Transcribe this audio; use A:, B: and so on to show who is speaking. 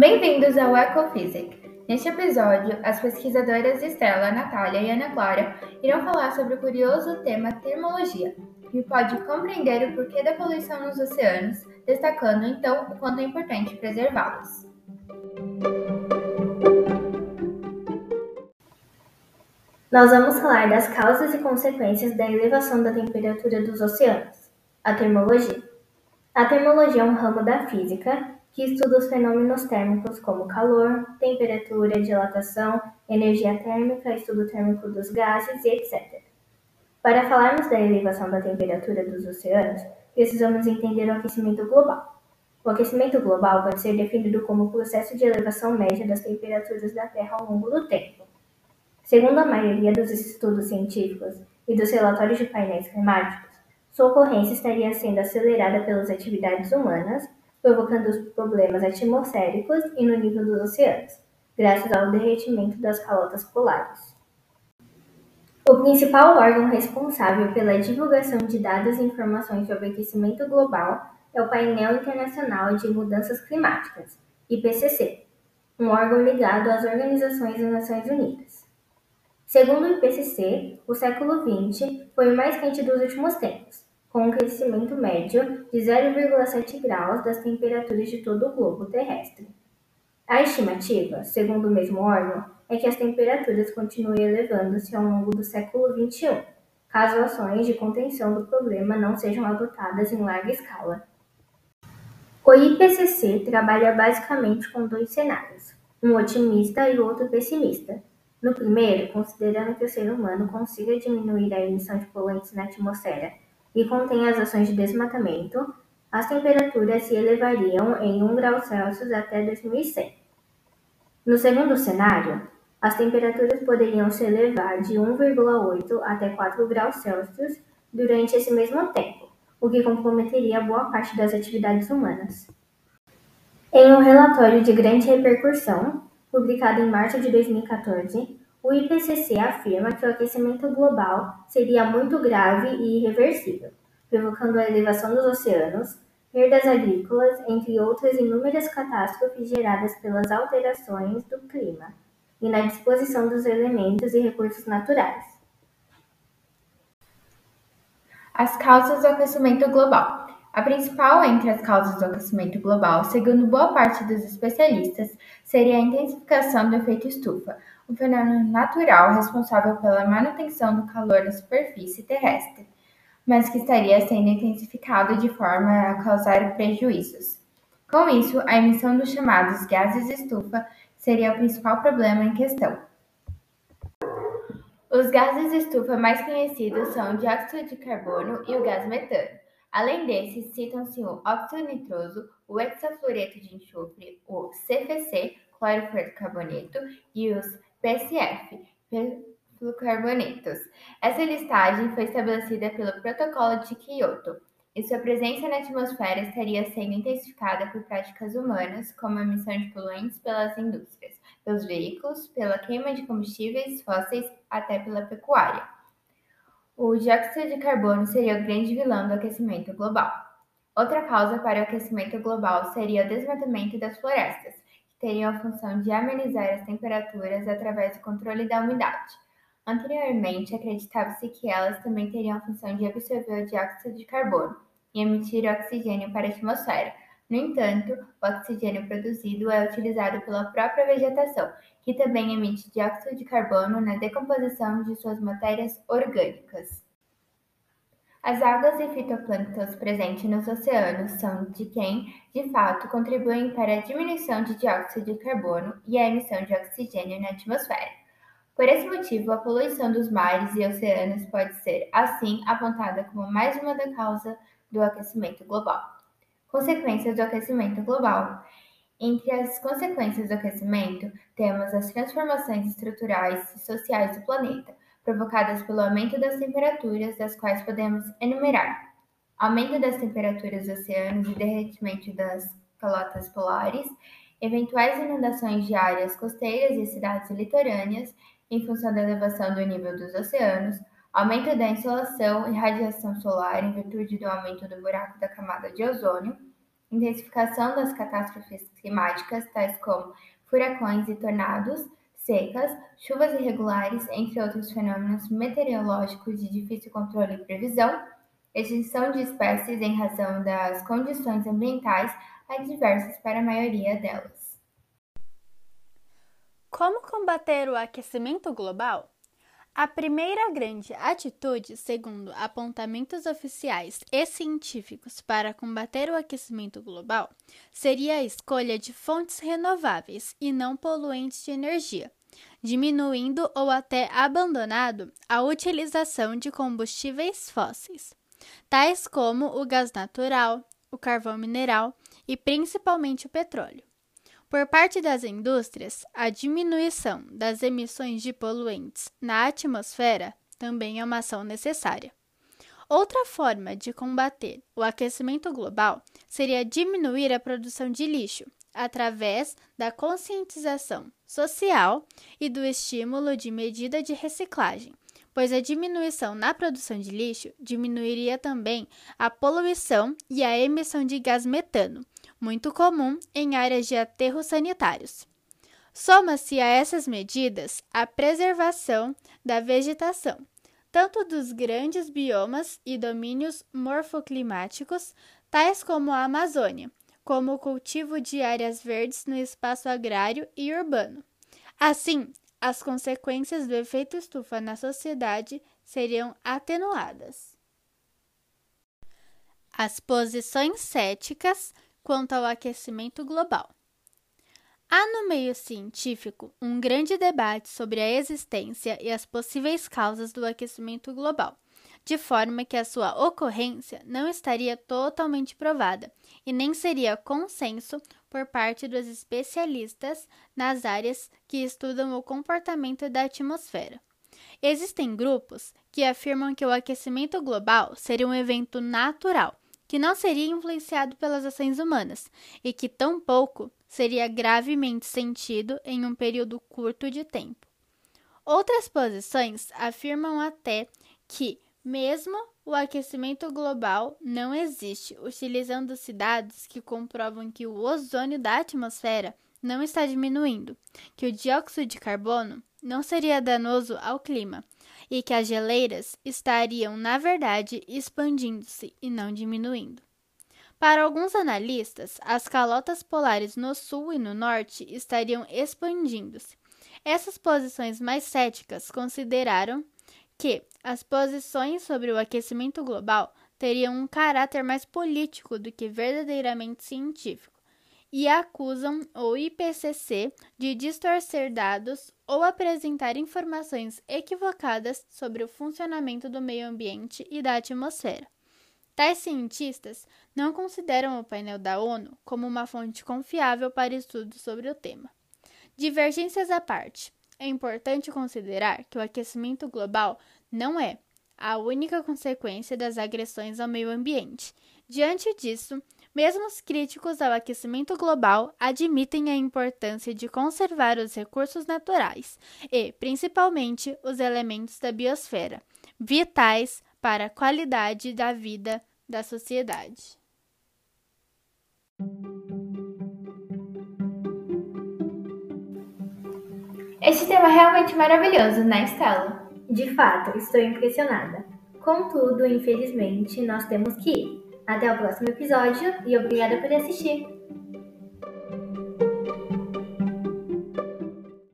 A: Bem-vindos ao Ecophysic. Neste episódio, as pesquisadoras Estela, Natália e Ana Clara irão falar sobre o curioso tema termologia, que pode compreender o porquê da poluição nos oceanos, destacando então o quanto é importante preservá-los.
B: Nós vamos falar das causas e consequências da elevação da temperatura dos oceanos, a termologia. A termologia é um ramo da física que estuda os fenômenos térmicos como calor, temperatura, dilatação, energia térmica, estudo térmico dos gases e etc. Para falarmos da elevação da temperatura dos oceanos, precisamos entender o aquecimento global. O aquecimento global pode ser definido como o processo de elevação média das temperaturas da Terra ao longo do tempo. Segundo a maioria dos estudos científicos e dos relatórios de painéis climáticos, sua ocorrência estaria sendo acelerada pelas atividades humanas provocando os problemas atmosféricos e no nível dos oceanos, graças ao derretimento das calotas polares. O principal órgão responsável pela divulgação de dados e informações sobre aquecimento global é o Painel Internacional de Mudanças Climáticas, IPCC, um órgão ligado às Organizações das Nações Unidas. Segundo o IPCC, o século XX foi o mais quente dos últimos tempos, com um crescimento médio de 0,7 graus das temperaturas de todo o globo terrestre. A estimativa, segundo o mesmo órgão, é que as temperaturas continuem elevando-se ao longo do século XXI, caso ações de contenção do problema não sejam adotadas em larga escala. O IPCC trabalha basicamente com dois cenários, um otimista e outro pessimista. No primeiro, considerando que o ser humano consiga diminuir a emissão de poluentes na atmosfera e contém as ações de desmatamento, as temperaturas se elevariam em 1 grau Celsius até 2100. No segundo cenário, as temperaturas poderiam se elevar de 1,8 até 4 graus Celsius durante esse mesmo tempo, o que comprometeria boa parte das atividades humanas. Em um relatório de grande repercussão, publicado em março de 2014, o IPCC afirma que o aquecimento global seria muito grave e irreversível, provocando a elevação dos oceanos, perdas agrícolas, entre outras inúmeras catástrofes geradas pelas alterações do clima e na disposição dos elementos e recursos naturais.
A: As causas do aquecimento global. A principal entre as causas do aquecimento global, segundo boa parte dos especialistas, seria a intensificação do efeito estufa, um fenômeno natural responsável pela manutenção do calor na superfície terrestre, mas que estaria sendo intensificado de forma a causar prejuízos. Com isso, a emissão dos chamados gases estufa seria o principal problema em questão. Os gases estufa mais conhecidos são o dióxido de carbono e o gás metano. Além desses, citam-se o óxido nitroso, o hexafluoreto de enxofre, o CFC, clorofluorcarboneto, e os PCF, perfluorocarbonetos. Essa listagem foi estabelecida pelo Protocolo de Kyoto, e sua presença na atmosfera estaria sendo intensificada por práticas humanas, como a emissão de poluentes pelas indústrias, pelos veículos, pela queima de combustíveis fósseis, até pela pecuária. O dióxido de carbono seria o grande vilão do aquecimento global. Outra causa para o aquecimento global seria o desmatamento das florestas, teriam a função de amenizar as temperaturas através do controle da umidade. Anteriormente, acreditava-se que elas também teriam a função de absorver o dióxido de carbono e emitir oxigênio para a atmosfera. No entanto, o oxigênio produzido é utilizado pela própria vegetação, que também emite dióxido de carbono na decomposição de suas matérias orgânicas. As algas e fitoplânctons presentes nos oceanos são de quem, de fato, contribuem para a diminuição de dióxido de carbono e a emissão de oxigênio na atmosfera. Por esse motivo, a poluição dos mares e oceanos pode ser, assim, apontada como mais uma da causa do aquecimento global. Consequências do aquecimento global. Entre as consequências do aquecimento, temos as transformações estruturais e sociais do planeta, provocadas pelo aumento das temperaturas, das quais podemos enumerar. Aumento das temperaturas dos oceanos e derretimento das calotas polares, eventuais inundações de áreas costeiras e cidades litorâneas em função da elevação do nível dos oceanos, aumento da insolação e radiação solar em virtude do aumento do buraco da camada de ozônio, intensificação das catástrofes climáticas, tais como furacões e tornados, secas, chuvas irregulares, entre outros fenômenos meteorológicos de difícil controle e previsão, extinção de espécies em razão das condições ambientais adversas para a maioria delas.
C: Como combater o aquecimento global? A primeira grande atitude, segundo apontamentos oficiais e científicos para combater o aquecimento global, seria a escolha de fontes renováveis e não poluentes de energia, diminuindo ou até abandonado a utilização de combustíveis fósseis, tais como o gás natural, o carvão mineral e principalmente o petróleo. Por parte das indústrias, a diminuição das emissões de poluentes na atmosfera também é uma ação necessária. Outra forma de combater o aquecimento global seria diminuir a produção de lixo através da conscientização social e do estímulo de medida de reciclagem, pois a diminuição na produção de lixo diminuiria também a poluição e a emissão de gás metano, muito comum em áreas de aterros sanitários. Soma-se a essas medidas a preservação da vegetação, tanto dos grandes biomas e domínios morfoclimáticos, tais como a Amazônia, como o cultivo de áreas verdes no espaço agrário e urbano. Assim, as consequências do efeito estufa na sociedade seriam atenuadas. As posições céticas quanto ao aquecimento global. Há no meio científico um grande debate sobre a existência e as possíveis causas do aquecimento global, de forma que a sua ocorrência não estaria totalmente provada e nem seria consenso por parte dos especialistas nas áreas que estudam o comportamento da atmosfera. Existem grupos que afirmam que o aquecimento global seria um evento natural que não seria influenciado pelas ações humanas e que tampouco seria gravemente sentido em um período curto de tempo. Outras posições afirmam até que, mesmo o aquecimento global não existe, utilizando-se dados que comprovam que o ozônio da atmosfera não está diminuindo, que o dióxido de carbono não seria danoso ao clima e que as geleiras estariam, na verdade, expandindo-se e não diminuindo. Para alguns analistas, as calotas polares no sul e no norte estariam expandindo-se. Essas posições mais céticas consideraram que as posições sobre o aquecimento global teriam um caráter mais político do que verdadeiramente científico e acusam o IPCC de distorcer dados ou apresentar informações equivocadas sobre o funcionamento do meio ambiente e da atmosfera. Tais cientistas não consideram o painel da ONU como uma fonte confiável para estudos sobre o tema. Divergências à parte, é importante considerar que o aquecimento global não é a única consequência das agressões ao meio ambiente. Diante disso, mesmo os críticos ao aquecimento global admitem a importância de conservar os recursos naturais e, principalmente, os elementos da biosfera, vitais para a qualidade da vida da sociedade.
A: Este tema é realmente maravilhoso, né, Estela?
B: De fato, estou impressionada. Contudo, infelizmente, nós temos que ir. Até o próximo episódio e obrigada por assistir!